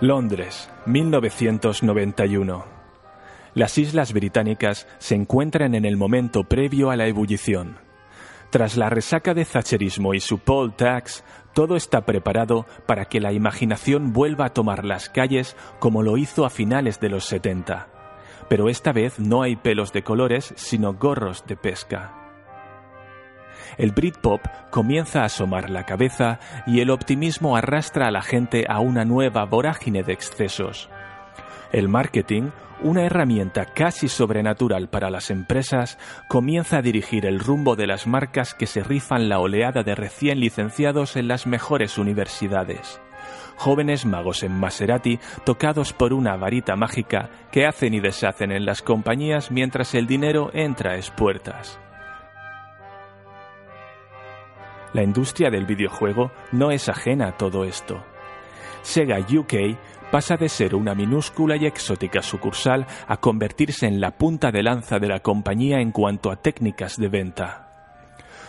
Londres, 1991. Las Islas Británicas se encuentran en el momento previo a la ebullición. Tras la resaca de Thatcherismo y su poll tax, todo está preparado para que la imaginación vuelva a tomar las calles como lo hizo a finales de los 70. Pero esta vez no hay pelos de colores, sino gorros de pesca el Britpop comienza a asomar la cabeza y el optimismo arrastra a la gente a una nueva vorágine de excesos. El marketing, una herramienta casi sobrenatural para las empresas, comienza a dirigir el rumbo de las marcas que se rifan la oleada de recién licenciados en las mejores universidades. Jóvenes magos en Maserati tocados por una varita mágica que hacen y deshacen en las compañías mientras el dinero entra a espuertas. La industria del videojuego no es ajena a todo esto. Sega UK pasa de ser una minúscula y exótica sucursal a convertirse en la punta de lanza de la compañía en cuanto a técnicas de venta.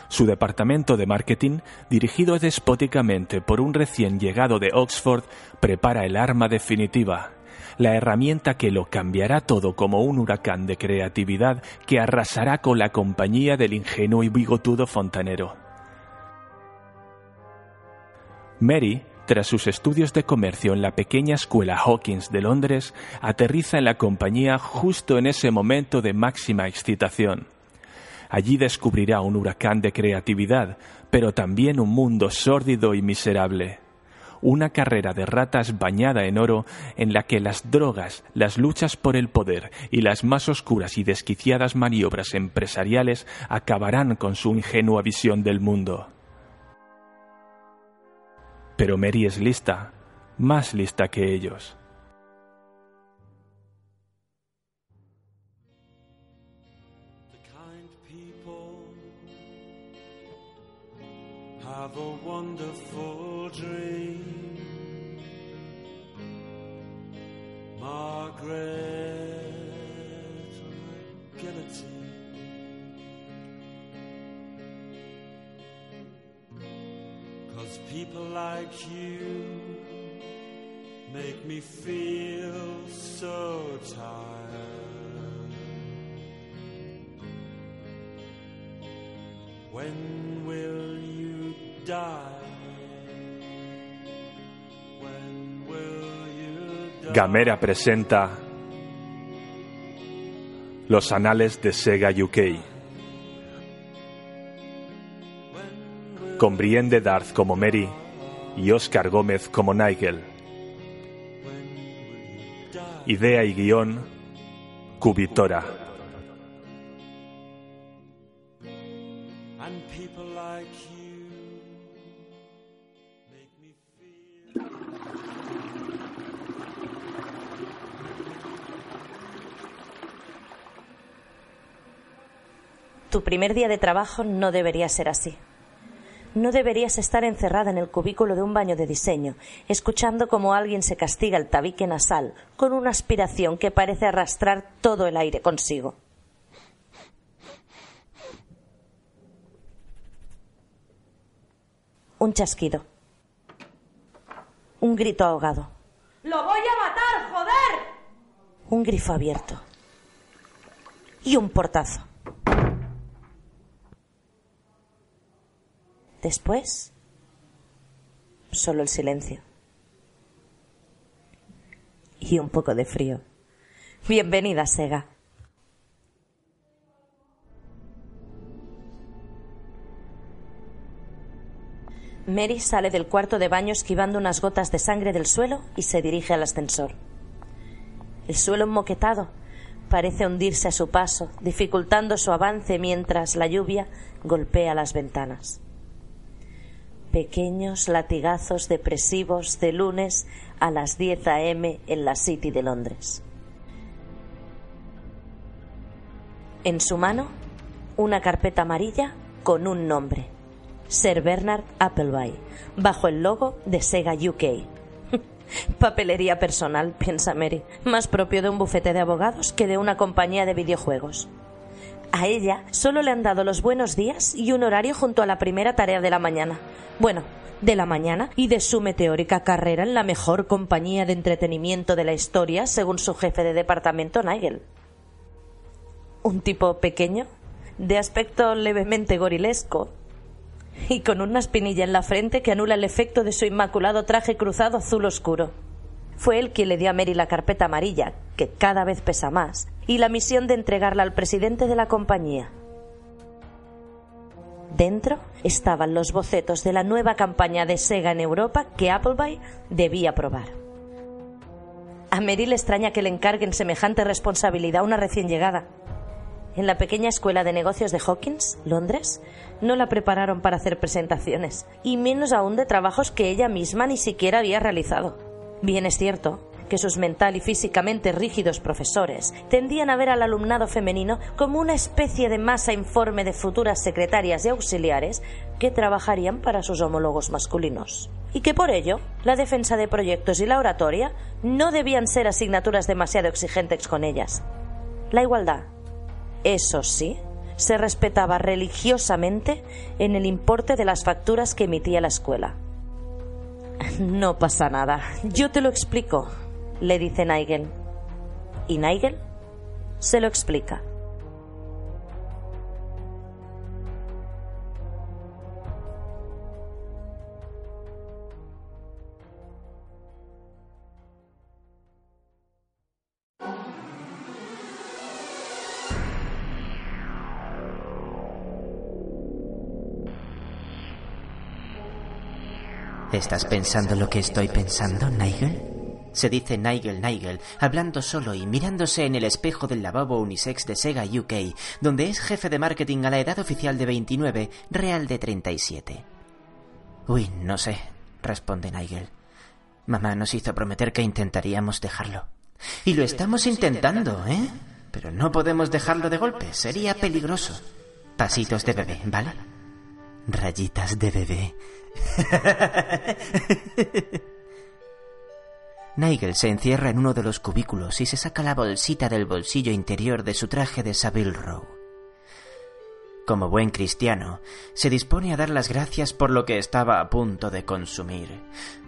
Su departamento de marketing, dirigido despóticamente por un recién llegado de Oxford, prepara el arma definitiva, la herramienta que lo cambiará todo como un huracán de creatividad que arrasará con la compañía del ingenuo y bigotudo fontanero. Mary, tras sus estudios de comercio en la pequeña escuela Hawkins de Londres, aterriza en la compañía justo en ese momento de máxima excitación. Allí descubrirá un huracán de creatividad, pero también un mundo sórdido y miserable. Una carrera de ratas bañada en oro en la que las drogas, las luchas por el poder y las más oscuras y desquiciadas maniobras empresariales acabarán con su ingenua visión del mundo. Pero Mary es lista, más lista que ellos. have a wonderful dream. Margaret people like you make me feel so tired. When will you die? When will you die? Gamera presenta Los Anales de Sega UK. Con Brienne de Darth como Mary y Oscar Gómez como Nigel. Idea y guion, Cubitora. Tu primer día de trabajo no debería ser así. No deberías estar encerrada en el cubículo de un baño de diseño, escuchando cómo alguien se castiga el tabique nasal con una aspiración que parece arrastrar todo el aire consigo. Un chasquido. Un grito ahogado. ¡Lo voy a matar, joder! Un grifo abierto. Y un portazo. Después, solo el silencio. Y un poco de frío. Bienvenida, Sega. Mary sale del cuarto de baño esquivando unas gotas de sangre del suelo y se dirige al ascensor. El suelo moquetado parece hundirse a su paso, dificultando su avance mientras la lluvia golpea las ventanas. Pequeños latigazos depresivos de lunes a las 10 a.m. en la City de Londres. En su mano, una carpeta amarilla con un nombre. Sir Bernard Appleby, bajo el logo de Sega UK. Papelería personal, piensa Mary, más propio de un bufete de abogados que de una compañía de videojuegos. A ella solo le han dado los buenos días y un horario junto a la primera tarea de la mañana. Bueno, de la mañana y de su meteórica carrera en la mejor compañía de entretenimiento de la historia, según su jefe de departamento, Nigel. Un tipo pequeño, de aspecto levemente gorilesco, y con una espinilla en la frente que anula el efecto de su inmaculado traje cruzado azul oscuro. Fue él quien le dio a Mary la carpeta amarilla, que cada vez pesa más, y la misión de entregarla al presidente de la compañía. Dentro estaban los bocetos de la nueva campaña de Sega en Europa que Appleby debía probar. A Mary le extraña que le encarguen semejante responsabilidad a una recién llegada. En la pequeña escuela de negocios de Hawkins, Londres, no la prepararon para hacer presentaciones, y menos aún de trabajos que ella misma ni siquiera había realizado. Bien es cierto que sus mental y físicamente rígidos profesores tendían a ver al alumnado femenino como una especie de masa informe de futuras secretarias y auxiliares que trabajarían para sus homólogos masculinos. Y que por ello la defensa de proyectos y la oratoria no debían ser asignaturas demasiado exigentes con ellas. La igualdad, eso sí, se respetaba religiosamente en el importe de las facturas que emitía la escuela. No pasa nada, yo te lo explico, le dice Nigel. Y Nigel se lo explica. ¿Estás pensando lo que estoy pensando, Nigel? Se dice Nigel Nigel, hablando solo y mirándose en el espejo del lavabo unisex de Sega UK, donde es jefe de marketing a la edad oficial de 29, real de 37. Uy, no sé, responde Nigel. Mamá nos hizo prometer que intentaríamos dejarlo. Y lo estamos intentando, ¿eh? Pero no podemos dejarlo de golpe, sería peligroso. Pasitos de bebé, ¿vale? Rayitas de bebé. Nigel se encierra en uno de los cubículos y se saca la bolsita del bolsillo interior de su traje de Savile Row. Como buen cristiano, se dispone a dar las gracias por lo que estaba a punto de consumir.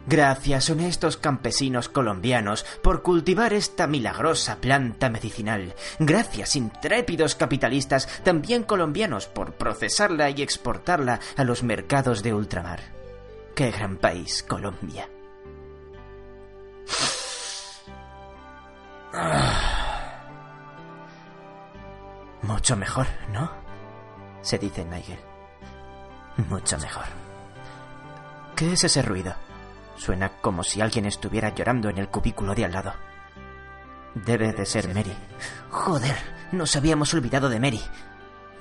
Gracias, honestos campesinos colombianos, por cultivar esta milagrosa planta medicinal. Gracias, intrépidos capitalistas, también colombianos, por procesarla y exportarla a los mercados de ultramar. Qué gran país, Colombia. Mucho mejor, ¿no? Se dice Nigel. Mucho mejor. ¿Qué es ese ruido? Suena como si alguien estuviera llorando en el cubículo de al lado. Debe de ser Mary. Joder, nos habíamos olvidado de Mary.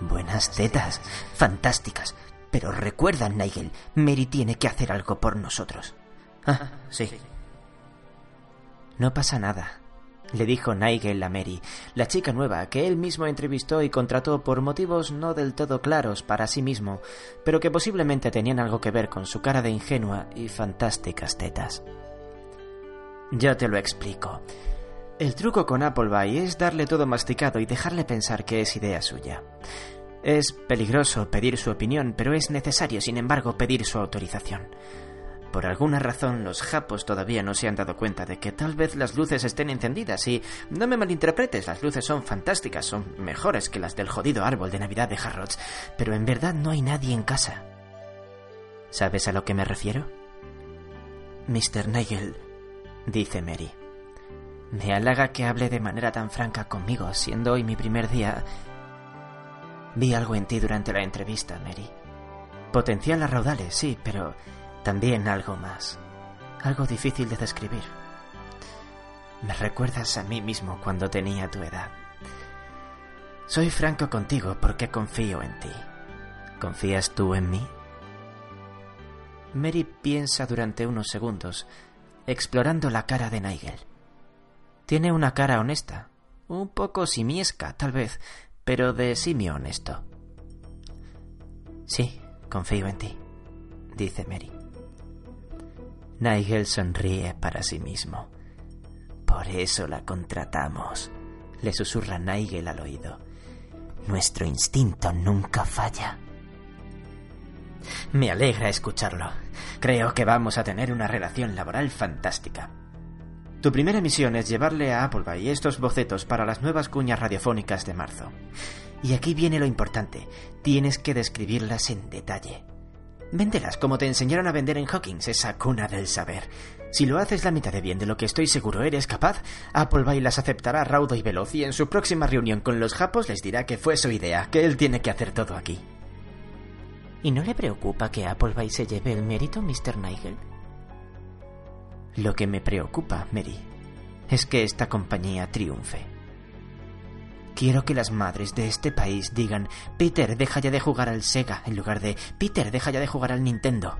Buenas tetas, fantásticas. Pero recuerda, Nigel, Mary tiene que hacer algo por nosotros. Ah, sí. No pasa nada, le dijo Nigel a Mary, la chica nueva que él mismo entrevistó y contrató por motivos no del todo claros para sí mismo, pero que posiblemente tenían algo que ver con su cara de ingenua y fantásticas tetas. Yo te lo explico. El truco con Appleby es darle todo masticado y dejarle pensar que es idea suya. Es peligroso pedir su opinión, pero es necesario, sin embargo, pedir su autorización. Por alguna razón los japos todavía no se han dado cuenta de que tal vez las luces estén encendidas y no me malinterpretes, las luces son fantásticas, son mejores que las del jodido árbol de Navidad de Harrods, pero en verdad no hay nadie en casa. ¿Sabes a lo que me refiero? Mr. Nigel, dice Mary. Me halaga que hable de manera tan franca conmigo, siendo hoy mi primer día. Vi algo en ti durante la entrevista, Mary. Potencial a raudales, sí, pero También algo más. Algo difícil de describir. Me recuerdas a mí mismo cuando tenía tu edad. Soy franco contigo porque confío en ti. ¿Confías tú en mí? Mary piensa durante unos segundos, explorando la cara de Nigel. Tiene una cara honesta, un poco simiesca, tal vez, pero de simio honesto. Sí, confío en ti, dice Mary. Nigel sonríe para sí mismo. Por eso la contratamos, le susurra Nigel al oído. Nuestro instinto nunca falla. Me alegra escucharlo. Creo que vamos a tener una relación laboral fantástica. Tu primera misión es llevarle a Appleby estos bocetos para las nuevas cuñas radiofónicas de marzo. Y aquí viene lo importante. Tienes que describirlas en detalle. Véndelas como te enseñaron a vender en Hawkins, esa cuna del saber. Si lo haces la mitad de bien de lo que estoy seguro eres capaz, Appleby las aceptará raudo y veloz y en su próxima reunión con los japos les dirá que fue su idea, que él tiene que hacer todo aquí. ¿Y no le preocupa que Appleby se lleve el mérito, Mr. Nigel? Lo que me preocupa, Mary, es que esta compañía triunfe. Quiero que las madres de este país digan, Peter, deja ya de jugar al Sega, en lugar de, Peter, deja ya de jugar al Nintendo.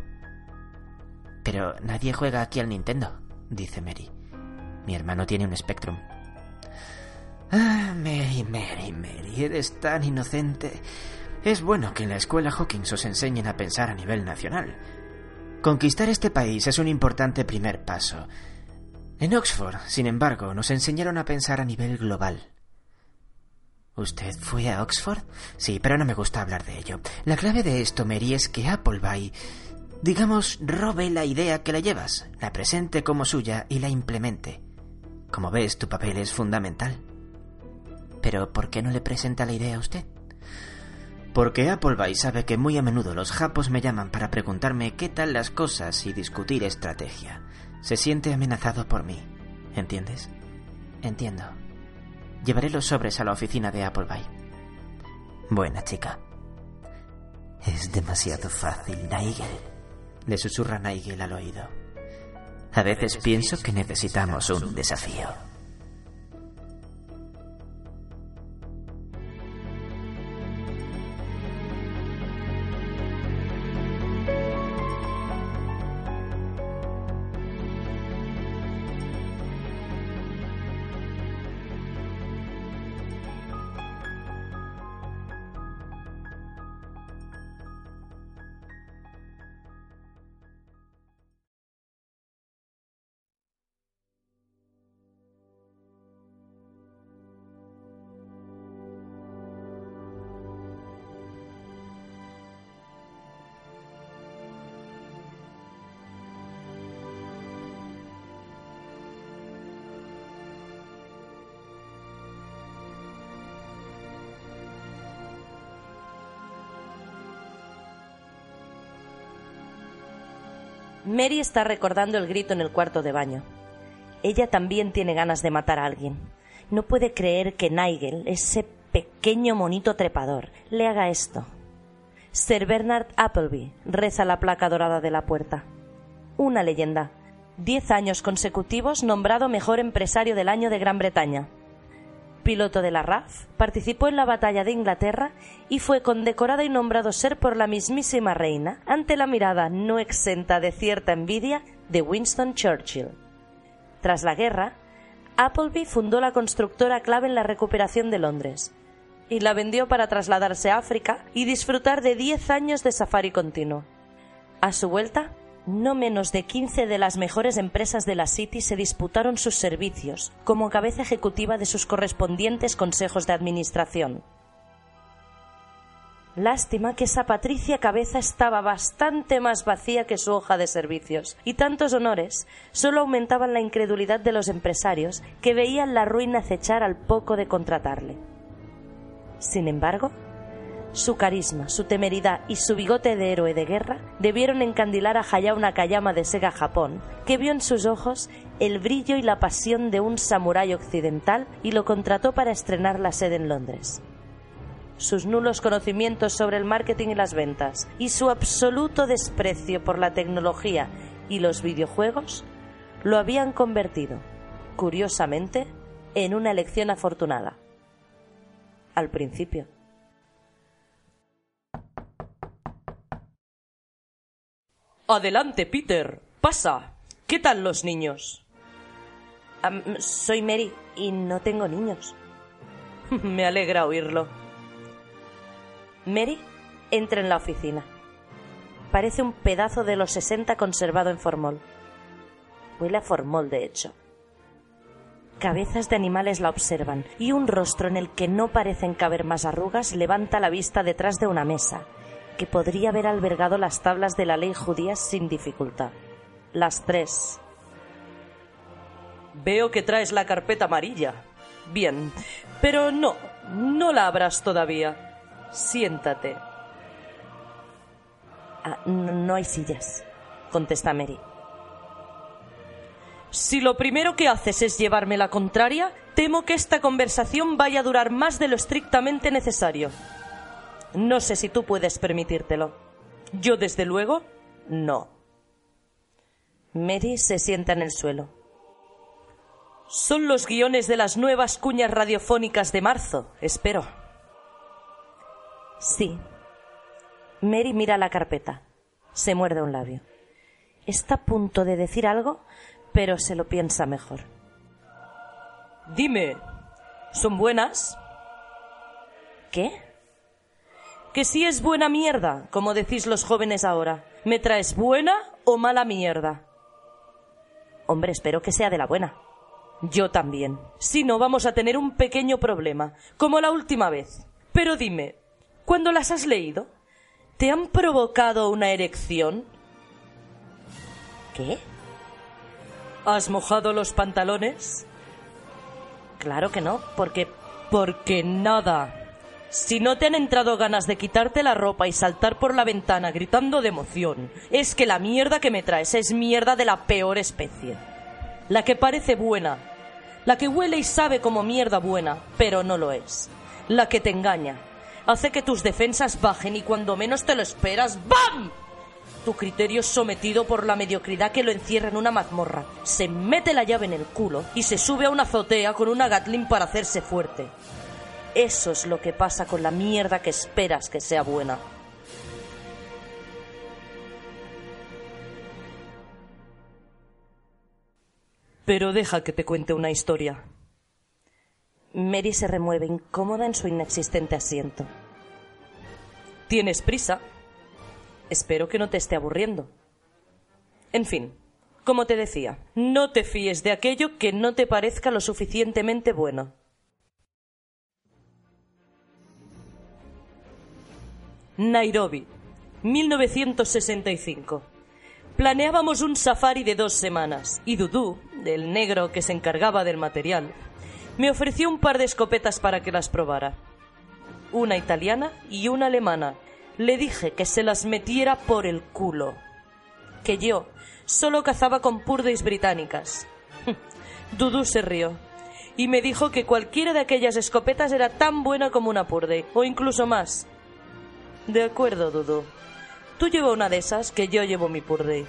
Pero nadie juega aquí al Nintendo, dice Mary. Mi hermano tiene un Spectrum. Ah, Mary, Mary, Mary, eres tan inocente. Es bueno que en la escuela Hawkins os enseñen a pensar a nivel nacional. Conquistar este país es un importante primer paso. En Oxford, sin embargo, nos enseñaron a pensar a nivel global. ¿Usted fue a Oxford? Sí, pero no me gusta hablar de ello. La clave de esto, Mary, es que Appleby, digamos, robe la idea que la llevas, la presente como suya y la implemente. Como ves, tu papel es fundamental. Pero ¿por qué no le presenta la idea a usted? Porque Appleby sabe que muy a menudo los japos me llaman para preguntarme qué tal las cosas y discutir estrategia. Se siente amenazado por mí. ¿Entiendes? Entiendo. Llevaré los sobres a la oficina de Appleby. Buena chica. Es demasiado fácil, Nigel. Le susurra Nigel al oído. A veces pienso que necesitamos un desafío. Mary está recordando el grito en el cuarto de baño. Ella también tiene ganas de matar a alguien. No puede creer que Nigel, ese pequeño monito trepador, le haga esto. Sir Bernard Appleby reza la placa dorada de la puerta. Una leyenda. Diez años consecutivos nombrado mejor empresario del año de Gran Bretaña. Piloto de la RAF, participó en la batalla de Inglaterra y fue condecorado y nombrado ser por la mismísima reina ante la mirada no exenta de cierta envidia de Winston Churchill. Tras la guerra, Appleby fundó la constructora clave en la recuperación de Londres y la vendió para trasladarse a África y disfrutar de diez años de safari continuo. A su vuelta, no menos de 15 de las mejores empresas de la City se disputaron sus servicios como cabeza ejecutiva de sus correspondientes consejos de administración. Lástima que esa Patricia Cabeza estaba bastante más vacía que su hoja de servicios, y tantos honores solo aumentaban la incredulidad de los empresarios que veían la ruina acechar al poco de contratarle. Sin embargo, su carisma, su temeridad y su bigote de héroe de guerra debieron encandilar a Hayao Nakayama de Sega Japón, que vio en sus ojos el brillo y la pasión de un samurái occidental y lo contrató para estrenar la sede en Londres. sus nulos conocimientos sobre el marketing y las ventas y su absoluto desprecio por la tecnología y los videojuegos lo habían convertido, curiosamente, en una elección afortunada. Al principio. Adelante, Peter. Pasa. ¿Qué tal los niños? Soy Mary y no tengo niños. Me alegra oírlo. Mary entra en la oficina. Parece un pedazo de los 60 conservado en formol. Huele a formol, de hecho. Cabezas de animales la observan y un rostro en el que no parecen caber más arrugas levanta la vista detrás de una mesa que podría haber albergado las tablas de la ley judía sin dificultad. Las tres. Veo que traes la carpeta amarilla. Bien, pero no, no la abras todavía. Siéntate. Ah, no, no hay sillas, contesta Mary. Si lo primero que haces es llevarme la contraria, temo que esta conversación vaya a durar más de lo estrictamente necesario. No sé si tú puedes permitírtelo. Yo, desde luego, no. Mary se sienta en el suelo. Son los guiones de las nuevas cuñas radiofónicas de marzo, espero. Sí. Mary mira la carpeta. Se muerde un labio. Está a punto de decir algo, pero se lo piensa mejor. Dime, ¿son buenas? ¿Qué? Que si es buena mierda, como decís los jóvenes ahora. ¿Me traes buena o mala mierda? Hombre, espero que sea de la buena. Yo también. Si no, vamos a tener un pequeño problema, como la última vez. Pero dime, ¿cuándo las has leído? ¿Te han provocado una erección? ¿Qué? ¿Has mojado los pantalones? Claro que no, porque Porque nada. Si no te han entrado ganas de quitarte la ropa y saltar por la ventana gritando de emoción, es que la mierda que me traes es mierda de la peor especie. La que parece buena, la que huele y sabe como mierda buena, pero no lo es. La que te engaña, hace que tus defensas bajen y cuando menos te lo esperas, ¡bam! Tu criterio es sometido por la mediocridad que lo encierra en una mazmorra. Se mete la llave en el culo y se sube a una azotea con una Gatling para hacerse fuerte. Eso es lo que pasa con la mierda que esperas que sea buena. Pero deja que te cuente una historia. Mary se remueve incómoda en su inexistente asiento. ¿Tienes prisa? Espero que no te esté aburriendo. En fin, como te decía, no te fíes de aquello que no te parezca lo suficientemente bueno. Nairobi, 1965. Planeábamos un safari de dos semanas y Dudu, el negro que se encargaba del material, me ofreció un par de escopetas para que las probara. Una italiana y una alemana. Le dije que se las metiera por el culo. Que yo solo cazaba con purdeis británicas. Dudu se rió y me dijo que cualquiera de aquellas escopetas era tan buena como una purdey, o incluso más. De acuerdo, Dudu. Tú lleva una de esas, que yo llevo mi purdey.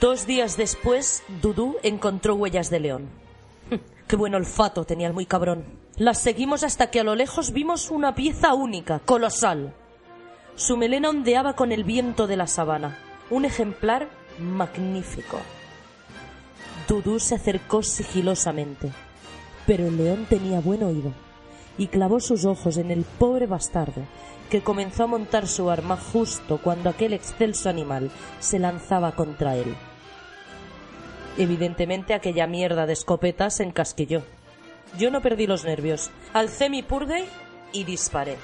Dos días después, Dudu encontró huellas de león. Qué buen olfato tenía el muy cabrón. Las seguimos hasta que a lo lejos vimos una pieza única, colosal. Su melena ondeaba con el viento de la sabana. Un ejemplar magnífico. Dudu se acercó sigilosamente, pero el león tenía buen oído y clavó sus ojos en el pobre bastardo, que comenzó a montar su arma justo cuando aquel excelso animal se lanzaba contra él. Evidentemente aquella mierda de escopeta se encasquilló. Yo no perdí los nervios. Alcé mi purdey y disparé.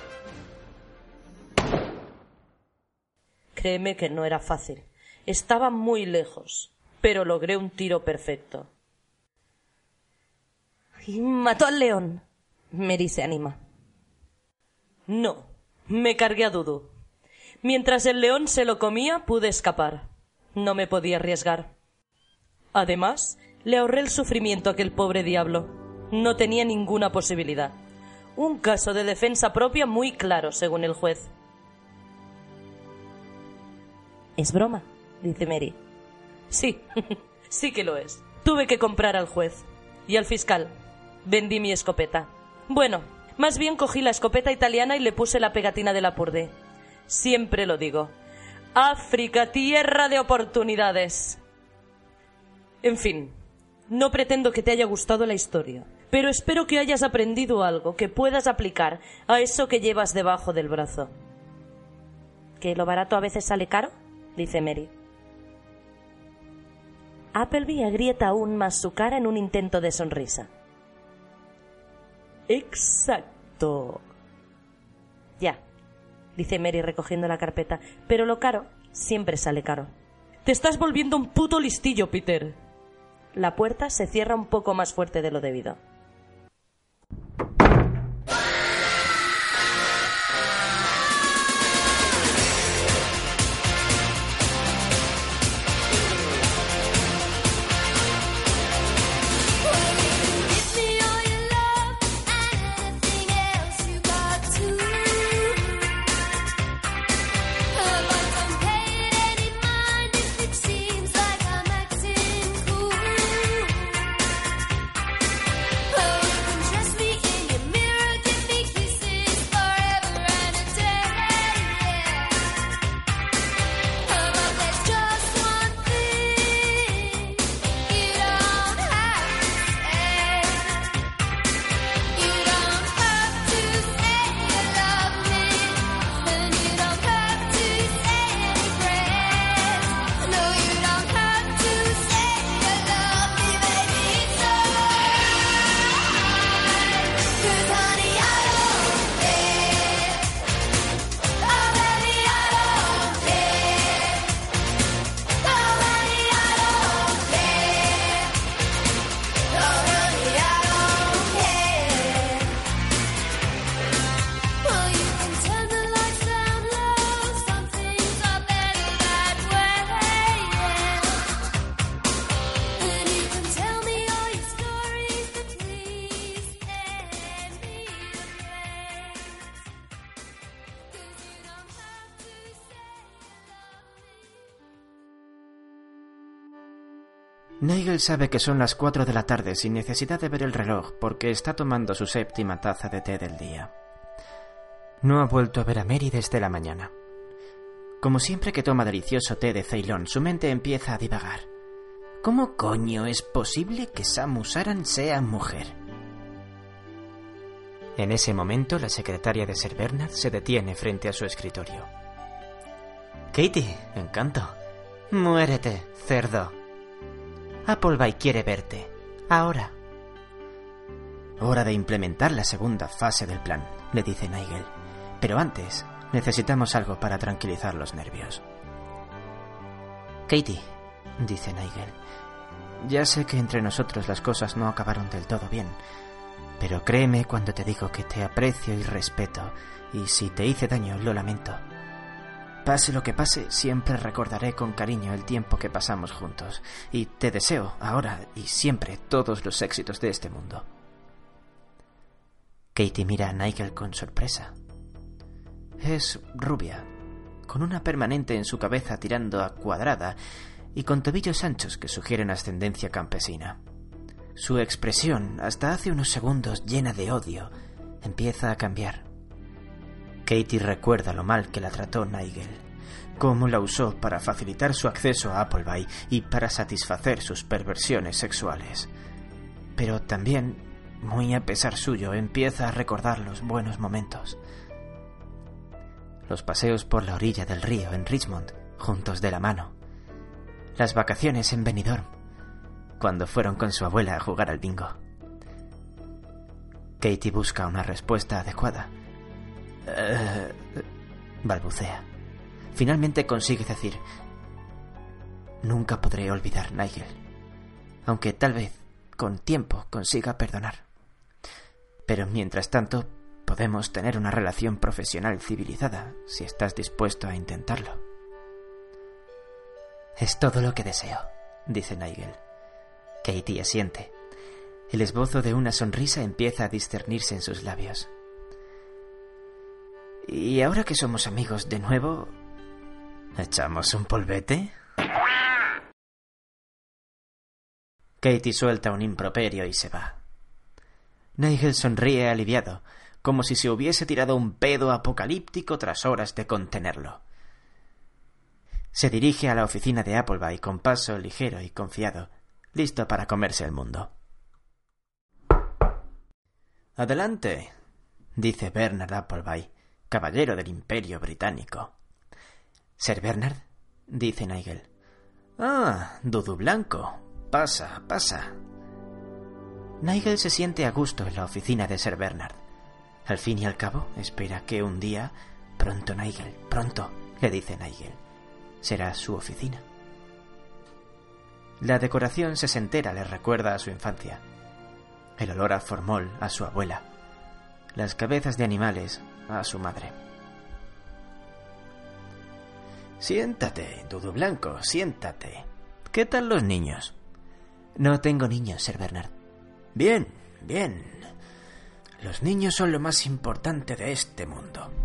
Créeme que no era fácil. Estaba muy lejos, pero logré un tiro perfecto. Y mató al león. Mary se anima. No, me cargué a Dudu. Mientras el león se lo comía, pude escapar. No me podía arriesgar. Además, le ahorré el sufrimiento a aquel pobre diablo. No tenía ninguna posibilidad. Un caso de defensa propia muy claro, según el juez. Es broma, dice Mary. Sí, sí que lo es. Tuve que comprar al juez y al fiscal. Vendí mi escopeta. Bueno, más bien cogí la escopeta italiana y le puse la pegatina de la Purde. Siempre lo digo. África, tierra de oportunidades. En fin, no pretendo que te haya gustado la historia, pero espero que hayas aprendido algo que puedas aplicar a eso que llevas debajo del brazo. ¿Que lo barato a veces sale caro? dice Mary. Appleby agrieta aún más su cara en un intento de sonrisa. Exacto. Ya, dice Mary recogiendo la carpeta, pero lo caro siempre sale caro. Te estás volviendo un puto listillo, Peter. La puerta se cierra un poco más fuerte de lo debido. Nigel sabe que son las 4 de la tarde sin necesidad de ver el reloj porque está tomando su séptima taza de té del día. No ha vuelto a ver a Mary desde la mañana. Como siempre que toma delicioso té de Ceylon, su mente empieza a divagar. ¿Cómo coño es posible que Samu Saran sea mujer? En ese momento, la secretaria de Sir Bernard se detiene frente a su escritorio. Katie, encanto. Muérete, cerdo. Appleby quiere verte. Ahora. Hora de implementar la segunda fase del plan, le dice Nigel. Pero antes, necesitamos algo para tranquilizar los nervios. Katie, dice Nigel. Ya sé que entre nosotros las cosas no acabaron del todo bien, pero créeme cuando te digo que te aprecio y respeto, y si te hice daño lo lamento. Pase lo que pase, siempre recordaré con cariño el tiempo que pasamos juntos, y te deseo, ahora y siempre, todos los éxitos de este mundo. Katie mira a Nigel con sorpresa. Es rubia, con una permanente en su cabeza tirando a cuadrada y con tobillos anchos que sugieren ascendencia campesina. Su expresión, hasta hace unos segundos llena de odio, empieza a cambiar. Katie recuerda lo mal que la trató Nigel, cómo la usó para facilitar su acceso a Appleby y para satisfacer sus perversiones sexuales. Pero también, muy a pesar suyo, empieza a recordar los buenos momentos. Los paseos por la orilla del río en Richmond, juntos de la mano. Las vacaciones en Benidorm, cuando fueron con su abuela a jugar al bingo. Katie busca una respuesta adecuada. Eh, balbucea. Finalmente consigue decir, nunca podré olvidar Nigel, aunque tal vez con tiempo consiga perdonar. Pero mientras tanto, podemos tener una relación profesional civilizada si estás dispuesto a intentarlo. Es todo lo que deseo, dice Nigel. Katie asiente. El esbozo de una sonrisa empieza a discernirse en sus labios. Y ahora que somos amigos de nuevo, ¿echamos un polvete? Katie suelta un improperio y se va. Nigel sonríe aliviado, como si se hubiese tirado un pedo apocalíptico tras horas de contenerlo. Se dirige a la oficina de Appleby con paso ligero y confiado, listo para comerse el mundo. Adelante, dice Bernard Appleby, caballero del Imperio Británico. Sir Bernard, dice Nigel. Ah, Dudu Blanco. Pasa, pasa. Nigel se siente a gusto en la oficina de Sir Bernard. Al fin y al cabo, espera que un día, pronto Nigel, pronto, le dice Nigel, será su oficina. La decoración sesentera le recuerda a su infancia. El olor a formol a su abuela. Las cabezas de animales a su madre. Siéntate, Dudu Blanco, siéntate. ¿Qué tal los niños? No tengo niños, Sir Bernard. Bien, bien. Los niños son lo más importante de este mundo.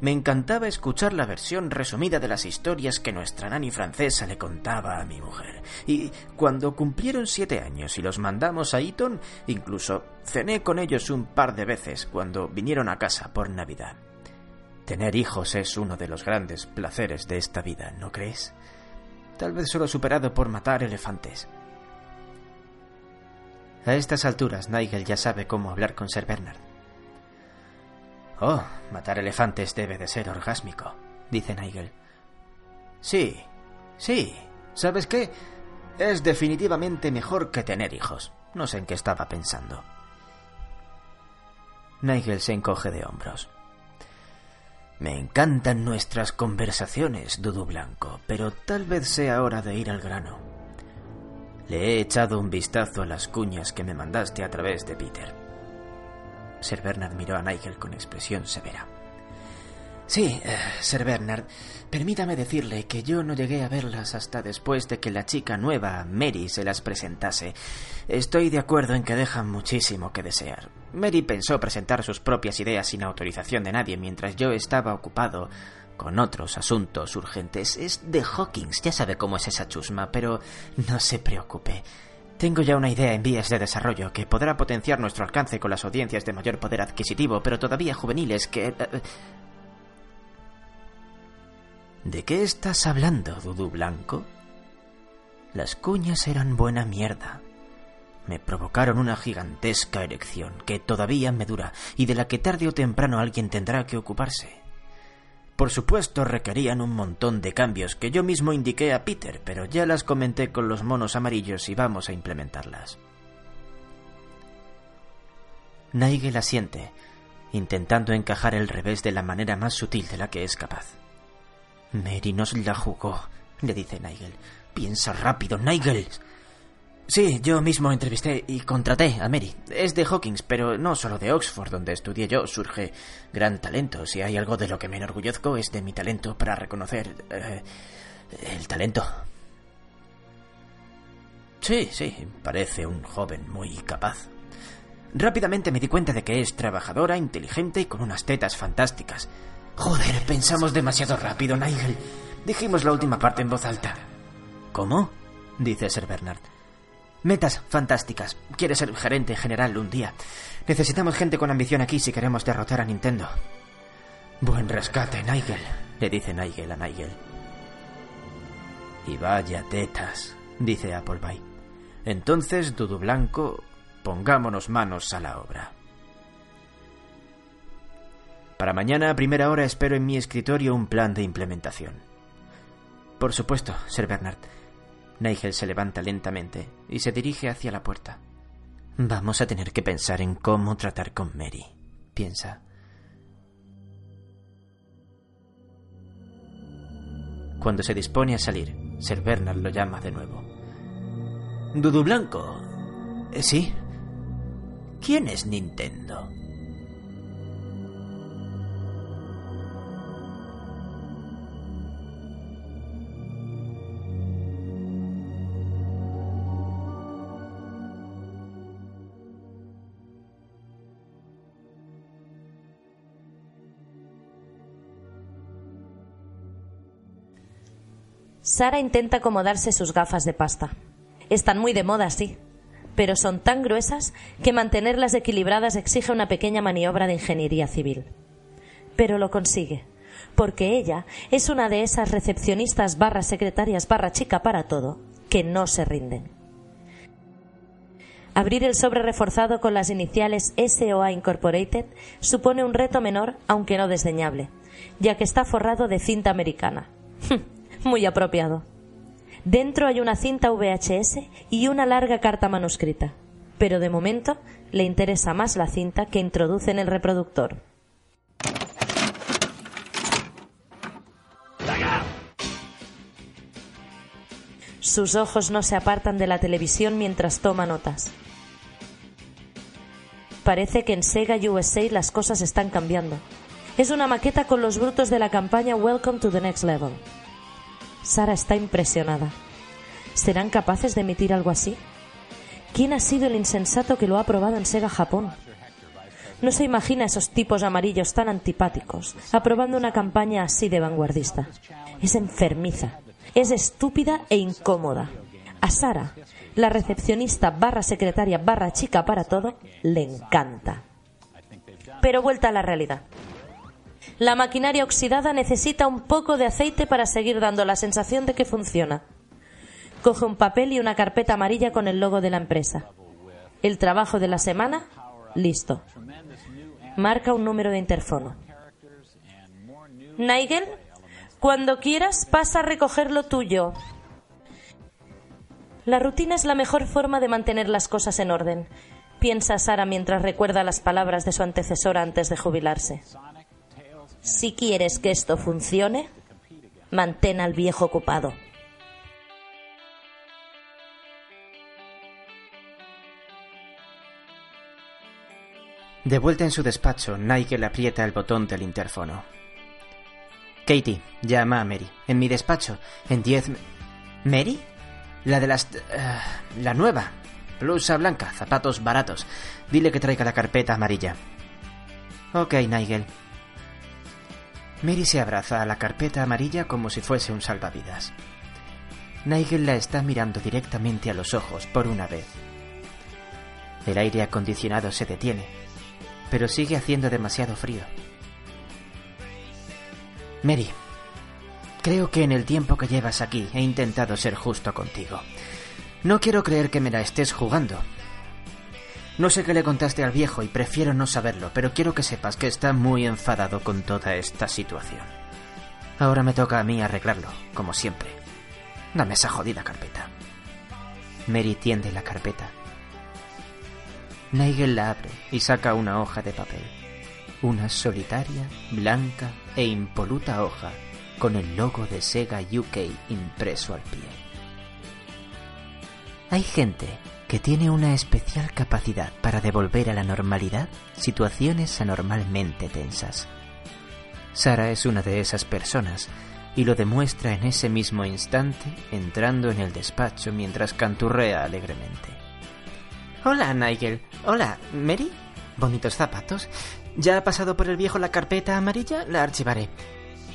Me encantaba escuchar la versión resumida de las historias que nuestra nani francesa le contaba a mi mujer. Y cuando cumplieron siete años y los mandamos a Eton, incluso cené con ellos un par de veces cuando vinieron a casa por Navidad. Tener hijos es uno de los grandes placeres de esta vida, ¿no crees? Tal vez solo superado por matar elefantes. A estas alturas, Nigel ya sabe cómo hablar con Sir Bernard. Oh, matar elefantes debe de ser orgásmico, dice Nigel. Sí, sí. ¿Sabes qué? Es definitivamente mejor que tener hijos. No sé en qué estaba pensando. Nigel se encoge de hombros. Me encantan nuestras conversaciones, Dudu Blanco, pero tal vez sea hora de ir al grano. Le he echado un vistazo a las cuñas que me mandaste a través de Peter. Sir Bernard miró a Nigel con expresión severa. Sí, eh, Sir Bernard, permítame decirle que yo no llegué a verlas hasta después de que la chica nueva, Mary, se las presentase. Estoy de acuerdo en que dejan muchísimo que desear. Mary pensó presentar sus propias ideas sin autorización de nadie mientras yo estaba ocupado con otros asuntos urgentes. Es de Hawkins, ya sabe cómo es esa chusma, pero no se preocupe. Tengo ya una idea en vías de desarrollo que podrá potenciar nuestro alcance con las audiencias de mayor poder adquisitivo, pero todavía juveniles que... eh, ¿De qué estás hablando, Dudu Blanco? Las cuñas eran buena mierda. Me provocaron una gigantesca erección que todavía me dura y de la que tarde o temprano alguien tendrá que ocuparse. Por supuesto requerían un montón de cambios que yo mismo indiqué a Peter, pero ya las comenté con los monos amarillos y vamos a implementarlas. Nigel asiente, intentando encajar el revés de la manera más sutil de la que es capaz. Mary nos la jugó, le dice Nigel. Piensa rápido, Nigel. Sí, yo mismo entrevisté y contraté a Mary. Es de Hawkins, pero no solo de Oxford, donde estudié yo. Surge gran talento. Si hay algo de lo que me enorgullezco es de mi talento para reconocer eh, el talento. Sí, sí, parece un joven muy capaz. Rápidamente me di cuenta de que es trabajadora, inteligente y con unas tetas fantásticas. Joder, pensamos demasiado rápido, Nigel. Dijimos la última parte en voz alta. ¿Cómo? dice Sir Bernard. Metas fantásticas. Quiere ser gerente general un día. Necesitamos gente con ambición aquí si queremos derrotar a Nintendo. Buen rescate, Nigel, le dice Nigel a Nigel. Y vaya tetas, dice Appleby. Entonces, Dudu Blanco, pongámonos manos a la obra. Para mañana a primera hora espero en mi escritorio un plan de implementación. Por supuesto, Sir Bernard. Nigel se levanta lentamente y se dirige hacia la puerta. Vamos a tener que pensar en cómo tratar con Mary, piensa. Cuando se dispone a salir, Sir Bernard lo llama de nuevo. Dudu Blanco. Eh, ¿Sí? ¿Quién es Nintendo? Sara intenta acomodarse sus gafas de pasta. Están muy de moda, sí, pero son tan gruesas que mantenerlas equilibradas exige una pequeña maniobra de ingeniería civil. Pero lo consigue, porque ella es una de esas recepcionistas barra secretarias barra chica para todo que no se rinden. Abrir el sobre reforzado con las iniciales SOA Incorporated supone un reto menor, aunque no desdeñable, ya que está forrado de cinta americana. Muy apropiado. Dentro hay una cinta VHS y una larga carta manuscrita, pero de momento le interesa más la cinta que introduce en el reproductor. Sus ojos no se apartan de la televisión mientras toma notas. Parece que en Sega USA las cosas están cambiando. Es una maqueta con los brutos de la campaña Welcome to the Next Level. Sara está impresionada. ¿Serán capaces de emitir algo así? ¿Quién ha sido el insensato que lo ha probado en Sega Japón? No se imagina esos tipos amarillos tan antipáticos aprobando una campaña así de vanguardista. Es enfermiza, es estúpida e incómoda. A Sara, la recepcionista barra secretaria barra chica para todo, le encanta. Pero vuelta a la realidad. La maquinaria oxidada necesita un poco de aceite para seguir dando la sensación de que funciona. Coge un papel y una carpeta amarilla con el logo de la empresa. El trabajo de la semana, listo. Marca un número de interfono. Nigel, cuando quieras pasa a recoger lo tuyo. La rutina es la mejor forma de mantener las cosas en orden, piensa Sara mientras recuerda las palabras de su antecesora antes de jubilarse. Si quieres que esto funcione, mantén al viejo ocupado. De vuelta en su despacho, Nigel aprieta el botón del interfono. Katie, llama a Mary. En mi despacho, en 10... ¿Mary? La de las... eh, la nueva. Blusa blanca, zapatos baratos. Dile que traiga la carpeta amarilla. Ok, Nigel. Mary se abraza a la carpeta amarilla como si fuese un salvavidas. Nigel la está mirando directamente a los ojos por una vez. El aire acondicionado se detiene, pero sigue haciendo demasiado frío. Mary, creo que en el tiempo que llevas aquí he intentado ser justo contigo. No quiero creer que me la estés jugando. No sé qué le contaste al viejo y prefiero no saberlo, pero quiero que sepas que está muy enfadado con toda esta situación. Ahora me toca a mí arreglarlo, como siempre. Dame esa jodida carpeta. Mary tiende la carpeta. Nigel la abre y saca una hoja de papel. Una solitaria, blanca e impoluta hoja con el logo de Sega UK impreso al pie. Hay gente que tiene una especial capacidad para devolver a la normalidad situaciones anormalmente tensas. Sara es una de esas personas y lo demuestra en ese mismo instante entrando en el despacho mientras canturrea alegremente. Hola, Nigel. Hola, Mary. Bonitos zapatos. ¿Ya ha pasado por el viejo la carpeta amarilla? La archivaré.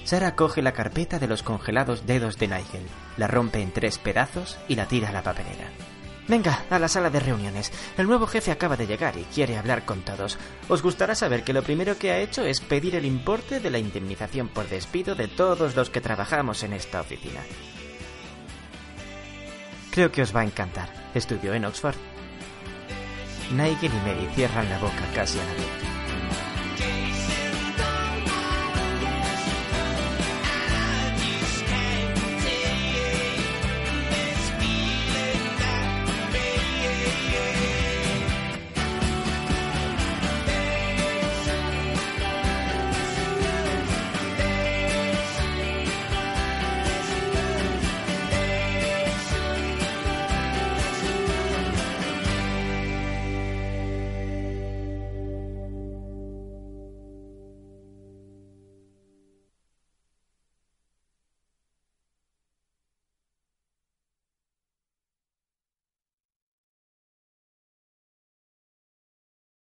Sara coge la carpeta de los congelados dedos de Nigel, la rompe en tres pedazos y la tira a la papelera. Venga, a la sala de reuniones. El nuevo jefe acaba de llegar y quiere hablar con todos. Os gustará saber que lo primero que ha hecho es pedir el importe de la indemnización por despido de todos los que trabajamos en esta oficina. Creo que os va a encantar. Estudió en Oxford. Nigel y Mary cierran la boca casi a la vez.